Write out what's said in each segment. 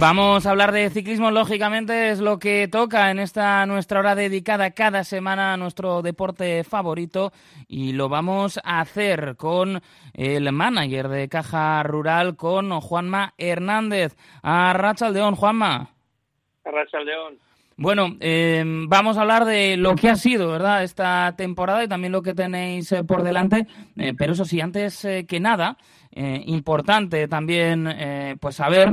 Vamos a hablar de ciclismo, lógicamente es lo que toca en esta nuestra hora dedicada cada semana a nuestro deporte favorito y lo vamos a hacer con el manager de Caja Rural, con Juanma Hernández. A Rachaldeón, Juanma. A Rachaldeón. Bueno, eh, vamos a hablar de lo que ha sido, ¿verdad?, esta temporada y también lo que tenéis eh, por delante. Eh, pero eso sí, antes que nada, importante también pues saber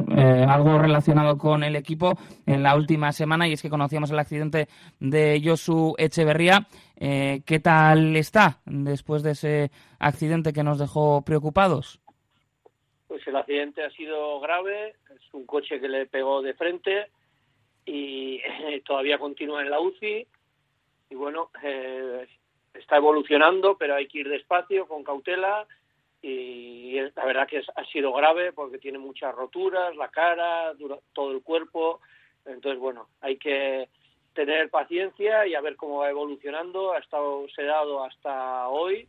algo relacionado con el equipo en la última semana y es que conocíamos el accidente de Josu Echeverría. ¿Qué tal está después de ese accidente que nos dejó preocupados? Pues el accidente ha sido grave, es un coche que le pegó de frente y todavía continúa en la UCI y bueno, eh, está evolucionando, pero hay que ir despacio, con cautela. Y la verdad que ha sido grave porque tiene muchas roturas, la cara, todo el cuerpo, entonces bueno, hay que tener paciencia y a ver cómo va evolucionando, ha estado sedado hasta hoy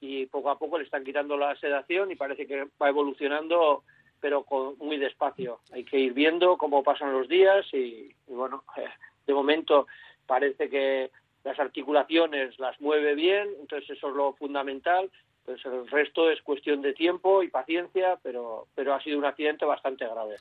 y poco a poco le están quitando la sedación y parece que va evolucionando pero con, muy despacio. Hay que ir viendo cómo pasan los días y, bueno, de momento parece que las articulaciones las mueve bien, entonces eso es lo fundamental. Entonces el resto es cuestión de tiempo y paciencia, pero, pero ha sido un accidente bastante grave.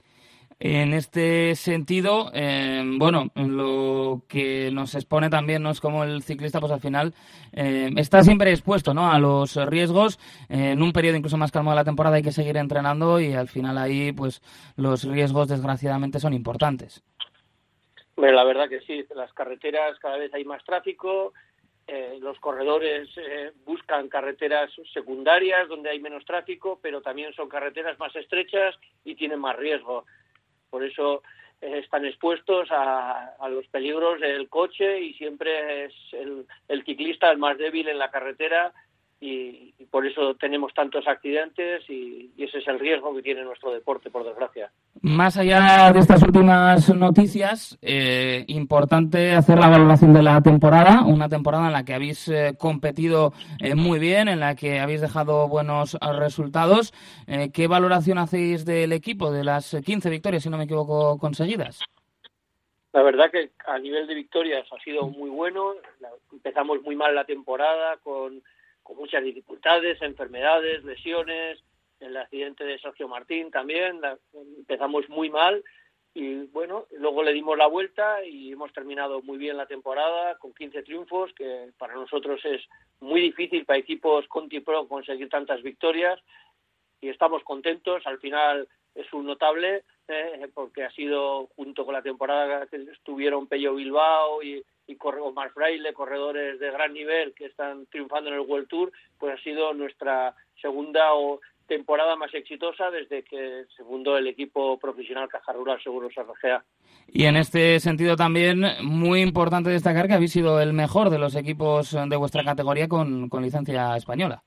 En este sentido, eh, bueno, lo que nos expone también no es como el ciclista, pues al final eh, está siempre expuesto ¿no? a los riesgos. Eh, en un periodo incluso más calmo de la temporada hay que seguir entrenando y al final ahí, pues los riesgos desgraciadamente son importantes. Bueno, la verdad que sí, las carreteras cada vez hay más tráfico, los corredores buscan carreteras secundarias donde hay menos tráfico, pero también son carreteras más estrechas y tienen más riesgo. Por eso eh, están expuestos a, los peligros del coche y siempre es el, el ciclista el más débil en la carretera y, por eso tenemos tantos accidentes y, ese es el riesgo que tiene nuestro deporte, por desgracia. Más allá de estas últimas noticias, eh, importante hacer la valoración de la temporada, una temporada en la que habéis eh, competido eh, muy bien, en la que habéis dejado buenos resultados. ¿Qué valoración hacéis del equipo, de las 15 victorias, si no me equivoco, conseguidas? La verdad que a nivel de victorias ha sido muy bueno. Empezamos muy mal la temporada con con muchas dificultades, enfermedades, lesiones, el accidente de Sergio Martín también, empezamos muy mal y bueno, luego le dimos la vuelta y hemos terminado muy bien la temporada con 15 triunfos, que para nosotros es muy difícil para equipos Conti Pro conseguir tantas victorias y estamos contentos, al final es un notable eh, porque ha sido junto con la temporada que estuvieron Pello Bilbao y, y Omar Fraile, corredores de gran nivel que están triunfando en el World Tour, pues ha sido nuestra segunda o temporada más exitosa desde que se fundó el equipo profesional Caja Rural Seguros RGA. Y en este sentido también muy importante destacar que habéis sido el mejor de los equipos de vuestra categoría con, con licencia española.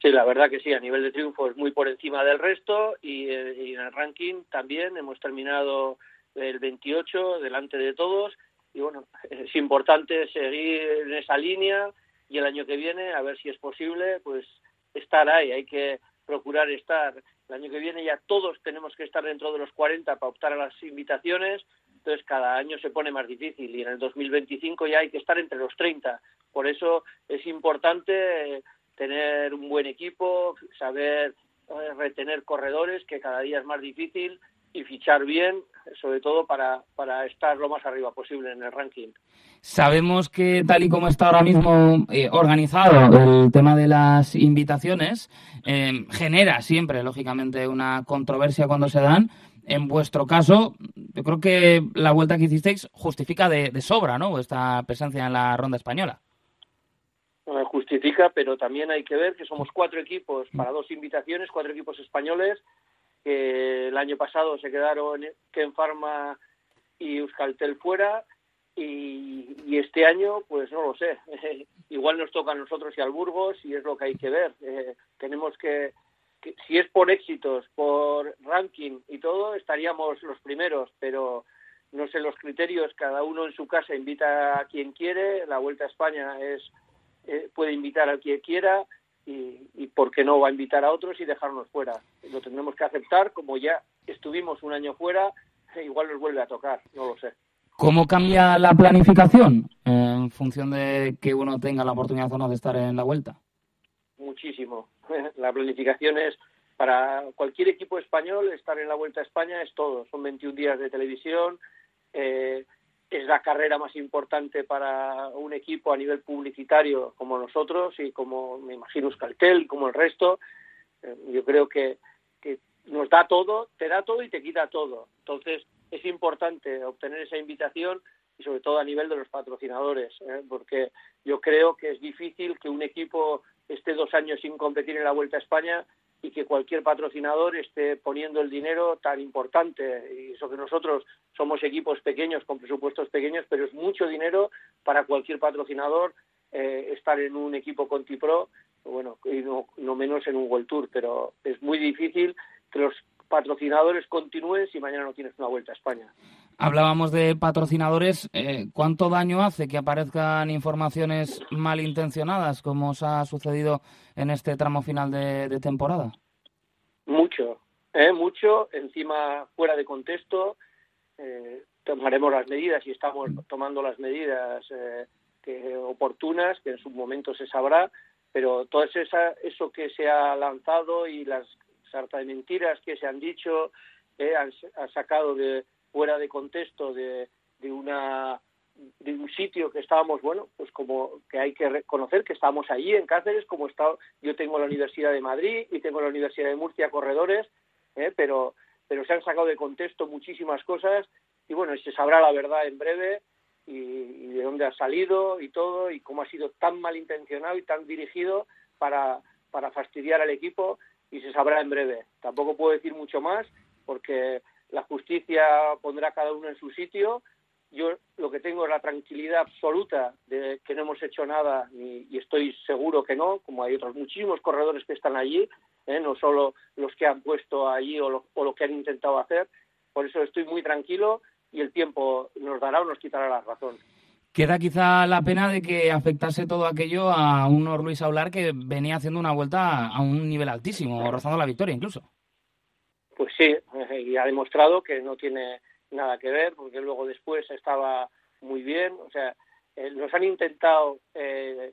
Sí, la verdad que sí, a nivel de triunfo es muy por encima del resto y, eh, y en el ranking también hemos terminado el 28 delante de todos y bueno, es importante seguir en esa línea y el año que viene, a ver si es posible, pues estar ahí, hay que procurar estar. El año que viene ya todos tenemos que estar dentro de los 40 para optar a las invitaciones, entonces cada año se pone más difícil y en el 2025 ya hay que estar entre los 30. Por eso es importante tener un buen equipo, saber eh, retener corredores, que cada día es más difícil, y fichar bien, sobre todo para, para estar lo más arriba posible en el ranking. Sabemos que tal y como está ahora mismo eh, organizado el tema de las invitaciones, eh, genera siempre, lógicamente, una controversia cuando se dan. En vuestro caso, yo creo que la vuelta que hicisteis justifica de, de sobra ¿no? vuestra presencia en la ronda española. justifica, pero también hay que ver que somos cuatro equipos para dos invitaciones, cuatro equipos españoles que el año pasado se quedaron Ken Pharma y Euskaltel fuera y, este año pues no lo sé. Igual nos toca a nosotros y al Burgos y es lo que hay que ver. Eh, tenemos que, si es por éxitos por ranking y todo estaríamos los primeros pero no sé los criterios. Cada uno en su casa invita a quien quiere. La vuelta a España es eh, puede invitar a quien quiera y, y por qué no va a invitar a otros y dejarnos fuera. Lo tendremos que aceptar, como ya estuvimos un año fuera, igual nos vuelve a tocar, no lo sé. ¿Cómo cambia la planificación en función de que uno tenga la oportunidad o no de estar en la vuelta? Muchísimo. La planificación es para cualquier equipo español estar en la Vuelta a España es todo. Son 21 días de televisión, eh, es la carrera más importante para un equipo a nivel publicitario como nosotros y como me imagino Euskaltel, como el resto. Eh, yo creo que, que nos da todo, te da todo y te quita todo. Entonces es importante obtener esa invitación y sobre todo a nivel de los patrocinadores, ¿eh? porque yo creo que es difícil que un equipo esté dos años sin competir en la Vuelta a España y que cualquier patrocinador esté poniendo el dinero tan importante. Y eso que nosotros somos equipos pequeños con presupuestos pequeños, pero es mucho dinero para cualquier patrocinador eh, estar en un equipo Conti-Pro, bueno, y no, no menos en un World Tour, pero es muy difícil que los patrocinadores continúen si mañana no tienes una vuelta a España. Hablábamos de patrocinadores. Eh, ¿Cuánto daño hace que aparezcan informaciones malintencionadas, como os ha sucedido en este tramo final de, temporada? Mucho, ¿eh? mucho. Encima, fuera de contexto, eh, tomaremos las medidas y estamos tomando las medidas eh, que, oportunas, que en su momento se sabrá, pero todo esa, eso que se ha lanzado y las sarta de mentiras que se han dicho, eh, han, sacado de fuera de contexto de, de una de un sitio que estábamos, bueno, pues como que hay que reconocer que estábamos allí en Cáceres, como está, yo tengo la Universidad de Madrid y tengo la Universidad de Murcia corredores, ¿eh? pero, pero se han sacado de contexto muchísimas cosas y bueno, se sabrá la verdad en breve y, y, de dónde ha salido y todo y cómo ha sido tan malintencionado y tan dirigido para, para fastidiar al equipo y se sabrá en breve. Tampoco puedo decir mucho más porque la justicia pondrá cada uno en su sitio. Yo lo que tengo es la tranquilidad absoluta de que no hemos hecho nada y, y estoy seguro que no, como hay otros muchísimos corredores que están allí, ¿eh? no solo los que han puesto allí o lo, o lo que han intentado hacer. Por eso estoy muy tranquilo y el tiempo nos dará o nos quitará la razón. Queda quizá la pena de que afectase todo aquello a un Luis Aular que venía haciendo una vuelta a un nivel altísimo, rozando la victoria incluso. Pues sí, y ha demostrado que no tiene nada que ver, porque luego después estaba muy bien. O sea, eh, nos han intentado eh,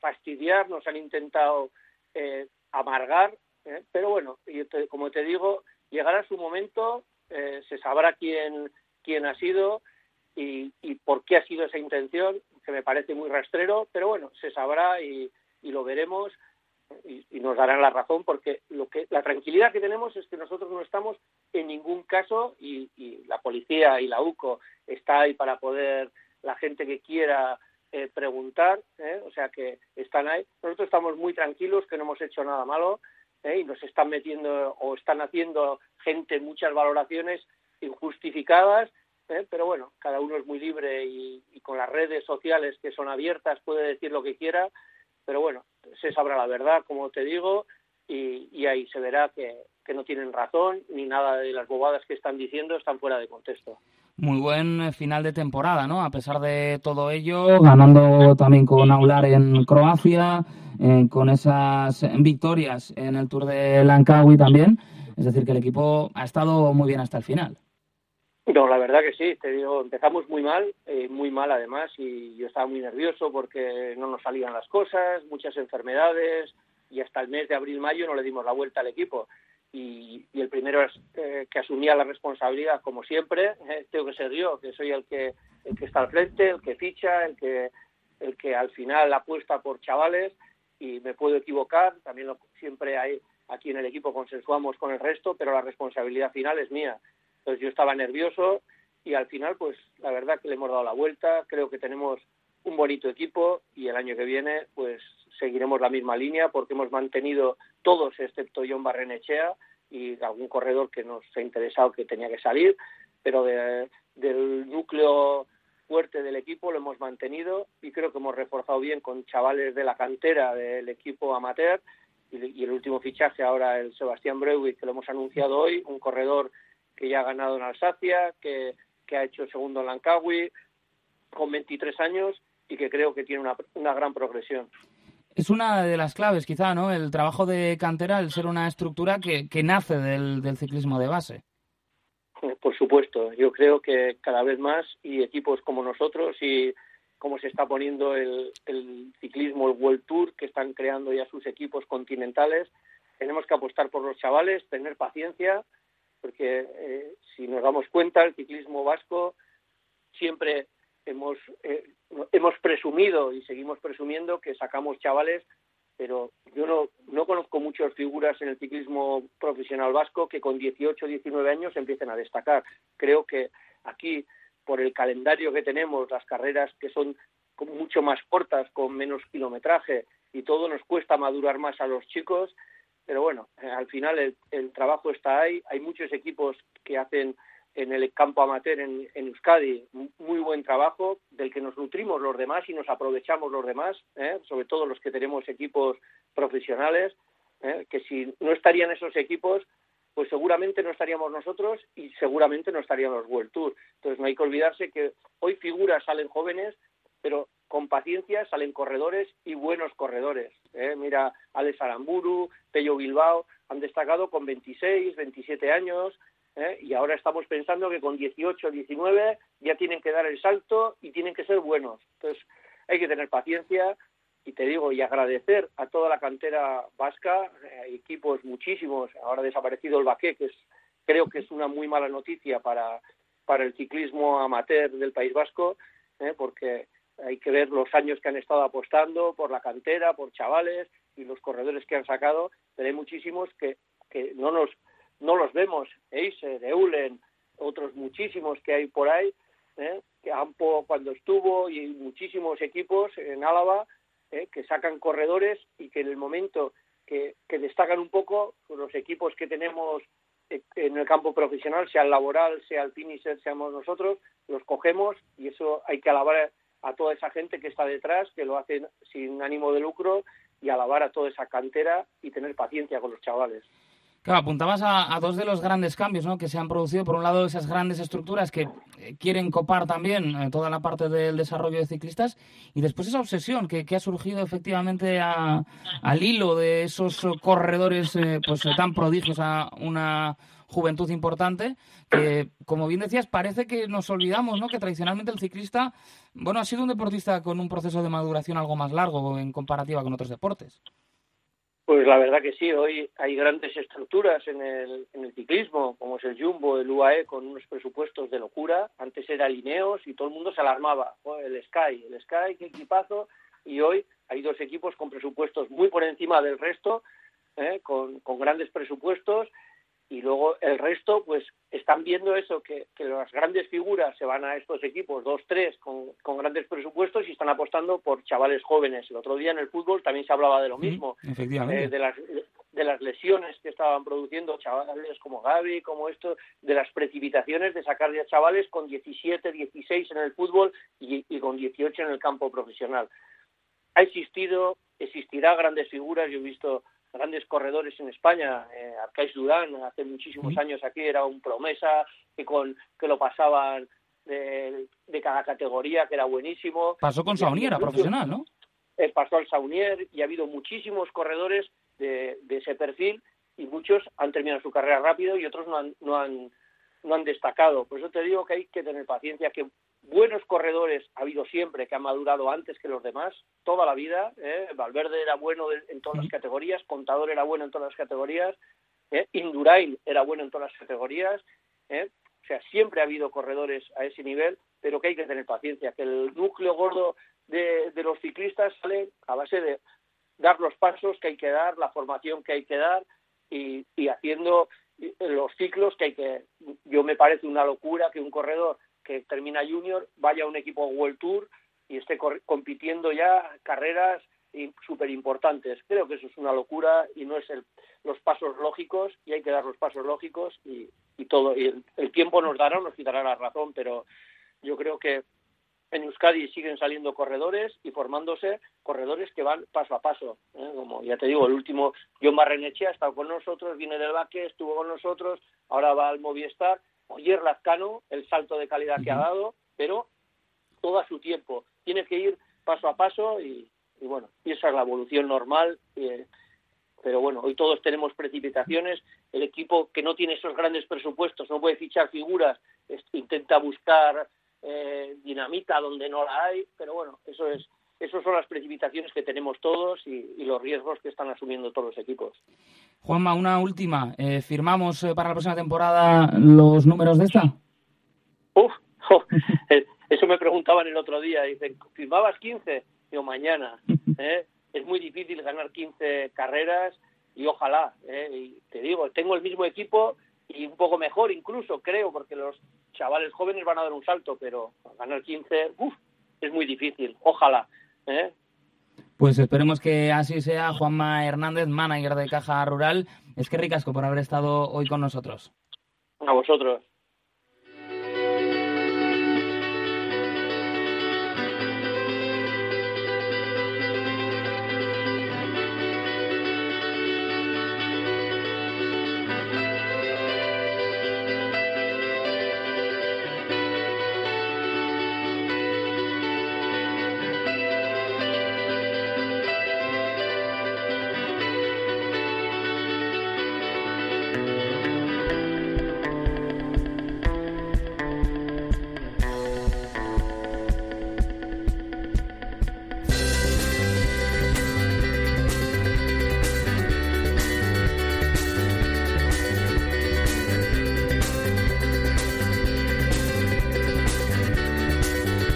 fastidiar, nos han intentado eh, amargar, ¿eh? pero bueno, y te, como te digo, llegará su momento, eh, se sabrá quién, quién ha sido y, y por qué ha sido esa intención, que me parece muy rastrero, pero bueno, se sabrá y, y lo veremos y, nos darán la razón porque lo que la tranquilidad que tenemos es que nosotros no estamos en ningún caso y, y la policía y la UCO está ahí para poder la gente que quiera eh, preguntar, ¿eh? o sea que están ahí. Nosotros estamos muy tranquilos que no hemos hecho nada malo ¿eh? y nos están metiendo o están haciendo gente muchas valoraciones injustificadas, ¿eh? pero bueno, cada uno es muy libre y, y con las redes sociales que son abiertas puede decir lo que quiera pero bueno, se sabrá la verdad, como te digo, y, y ahí se verá que, que, no tienen razón ni nada de las bobadas que están diciendo están fuera de contexto. Muy buen final de temporada, ¿no? A pesar de todo ello, ganando también con Aular en Croacia, eh, con esas victorias en el Tour de Langkawi también. Es decir, que el equipo ha estado muy bien hasta el final. No, la verdad que sí, te digo, empezamos muy mal, eh, muy mal además, y yo estaba muy nervioso porque no nos salían las cosas, muchas enfermedades, y hasta el mes de abril-mayo no le dimos la vuelta al equipo. Y, y el primero eh, que asumía la responsabilidad, como siempre, eh, tengo que ser yo, que soy el que, el que está al frente, el que ficha, el que, el que al final apuesta por chavales, y me puedo equivocar, también lo, siempre hay, aquí en el equipo consensuamos con el resto, pero la responsabilidad final es mía entonces yo estaba nervioso y al final, pues la verdad que le hemos dado la vuelta. Creo que tenemos un bonito equipo y el año que viene, pues seguiremos la misma línea porque hemos mantenido todos, excepto John Barrenechea y algún corredor que nos ha interesado que tenía que salir, pero de, del núcleo fuerte del equipo lo hemos mantenido y creo que hemos reforzado bien con chavales de la cantera del equipo amateur y, el último fichaje ahora el Sebastián Breuwi que lo hemos anunciado hoy, un corredor que ya ha ganado en Alsacia, que, que ha hecho segundo en Lankawi, con 23 años y que creo que tiene una, una gran progresión. Es una de las claves, quizá, ¿no? El trabajo de cantera, el ser una estructura que, que nace del, del ciclismo de base. Por supuesto, yo creo que cada vez más y equipos como nosotros y como se está poniendo el, el, ciclismo, el World Tour, que están creando ya sus equipos continentales, tenemos que apostar por los chavales, tener paciencia, porque eh, si nos damos cuenta, el ciclismo vasco siempre hemos, eh, hemos presumido y seguimos presumiendo que sacamos chavales, pero yo no, no conozco muchas figuras en el ciclismo profesional vasco que con 18 o 19 años empiecen a destacar. Creo que aquí, por el calendario que tenemos, las carreras que son mucho más cortas, con menos kilometraje, y todo nos cuesta madurar más a los chicos, pero bueno, al final el, el trabajo está ahí. Hay muchos equipos que hacen en el campo amateur en, en, Euskadi muy buen trabajo del que nos nutrimos los demás y nos aprovechamos los demás, ¿eh? sobre todo los que tenemos equipos profesionales, ¿eh? que si no estarían esos equipos, pues seguramente no estaríamos nosotros y seguramente no estaríamos los World Tour. Entonces no hay que olvidarse que hoy figuras salen jóvenes, pero con paciencia salen corredores y buenos corredores. ¿eh? Mira, Alex Aramburu, Pello Bilbao, han destacado con 26, 27 años, ¿eh? y ahora estamos pensando que con 18, 19 ya tienen que dar el salto y tienen que ser buenos. Entonces hay que tener paciencia y te digo, y agradecer a toda la cantera vasca, eh, equipos muchísimos, ahora desaparecido el Baqué, que es, creo que es una muy mala noticia para, para el ciclismo amateur del País Vasco, ¿eh? porque hay que ver los años que han estado apostando por la cantera, por chavales y los corredores que han sacado, pero hay muchísimos que, que no nos no los vemos, Eiser, Eulen, otros muchísimos que hay por ahí, ¿eh? que Ampo cuando estuvo y muchísimos equipos en Álava ¿eh? que sacan corredores y que en el momento que, que destacan un poco los equipos que tenemos en el campo profesional, sea el laboral, sea el finisher, seamos nosotros, los cogemos y eso hay que alabar a toda esa gente que está detrás, que lo hacen sin ánimo de lucro y alabar a toda esa cantera y tener paciencia con los chavales. Claro, apuntabas a, dos de los grandes cambios ¿no? que se han producido. Por un lado, esas grandes estructuras que eh, quieren copar también eh, toda la parte del desarrollo de ciclistas y después esa obsesión que, que ha surgido efectivamente a, al hilo de esos corredores eh, pues tan prodigios a una juventud importante que, como bien decías, parece que nos olvidamos ¿no? que tradicionalmente el ciclista bueno, ha sido un deportista con un proceso de maduración algo más largo en comparativa con otros deportes. Pues la verdad que sí, hoy hay grandes estructuras en el, en el ciclismo, como es el Jumbo, el UAE, con unos presupuestos de locura. Antes era Lineos y todo el mundo se alarmaba. el Sky, el Sky, qué equipazo. Y hoy hay dos equipos con presupuestos muy por encima del resto, ¿eh? con grandes presupuestos y luego el resto pues están viendo eso que, que, las grandes figuras se van a estos equipos dos tres con, con, grandes presupuestos y están apostando por chavales jóvenes. El otro día en el fútbol también se hablaba de lo mismo eh, de las de las lesiones que estaban produciendo chavales como Gaby como esto de las precipitaciones de sacar ya chavales con 17 16 en el fútbol y, y con 18 en el campo profesional. Ha existido existirá grandes figuras yo he visto grandes corredores en España, eh, Arcais Durán, hace muchísimos sí. años aquí era un promesa que con que lo pasaban de, de cada categoría, que era buenísimo. Pasó con Saunier, a profesional, ¿no? Eh, pasó al Saunier y ha habido muchísimos corredores de, de, ese perfil y muchos han terminado su carrera rápido y otros no han, no han, no han destacado. Por eso te digo que hay que tener paciencia, que buenos corredores ha habido siempre que han madurado antes que los demás, toda la vida. ¿eh? Valverde era bueno en todas las categorías, Contador era bueno en todas las categorías, ¿eh? Indurain era bueno en todas las categorías. ¿eh? O sea, siempre ha habido corredores a ese nivel, pero que hay que tener paciencia, que el núcleo gordo de, de los ciclistas sale a base de dar los pasos que hay que dar, la formación que hay que dar y, y haciendo los ciclos que hay que. Yo me parece una locura que un corredor que termina junior vaya a un equipo World Tour y esté compitiendo ya carreras súper importantes. Creo que eso es una locura y no es el, los pasos lógicos y hay que dar los pasos lógicos y, y todo. Y el, el, tiempo nos dará, nos quitará la razón, pero yo creo que en Euskadi siguen saliendo corredores y formándose corredores que van paso a paso. ¿eh? Como ya te digo, el último, John Barrenechea ha estado con nosotros, viene del Baque, estuvo con nosotros, ahora va al Movistar Oyer Lazcano, el salto de calidad que ha dado, pero todo a su tiempo. Tiene que ir paso a paso y, y bueno, y esa es la evolución normal. Eh, pero bueno, hoy todos tenemos precipitaciones. El equipo que no tiene esos grandes presupuestos, no puede fichar figuras, intenta buscar eh, dinamita donde no la hay, pero bueno, eso es esas son las precipitaciones que tenemos todos y, los riesgos que están asumiendo todos los equipos. Juanma, una última. Eh, ¿Firmamos eh, para la próxima temporada los números de esta? Uf, eso me preguntaban el otro día. Dicen, ¿firmabas 15? Digo, mañana. ¿eh? Es muy difícil ganar 15 carreras y ojalá. Y te digo, tengo el mismo equipo y un poco mejor incluso, creo, porque los chavales jóvenes van a dar un salto, pero ganar 15, uf, es muy difícil. Ojalá. ¿Eh? Pues esperemos que así sea. Juanma Hernández, manager de Caja Rural. Es que ricasco por haber estado hoy con nosotros. A vosotros.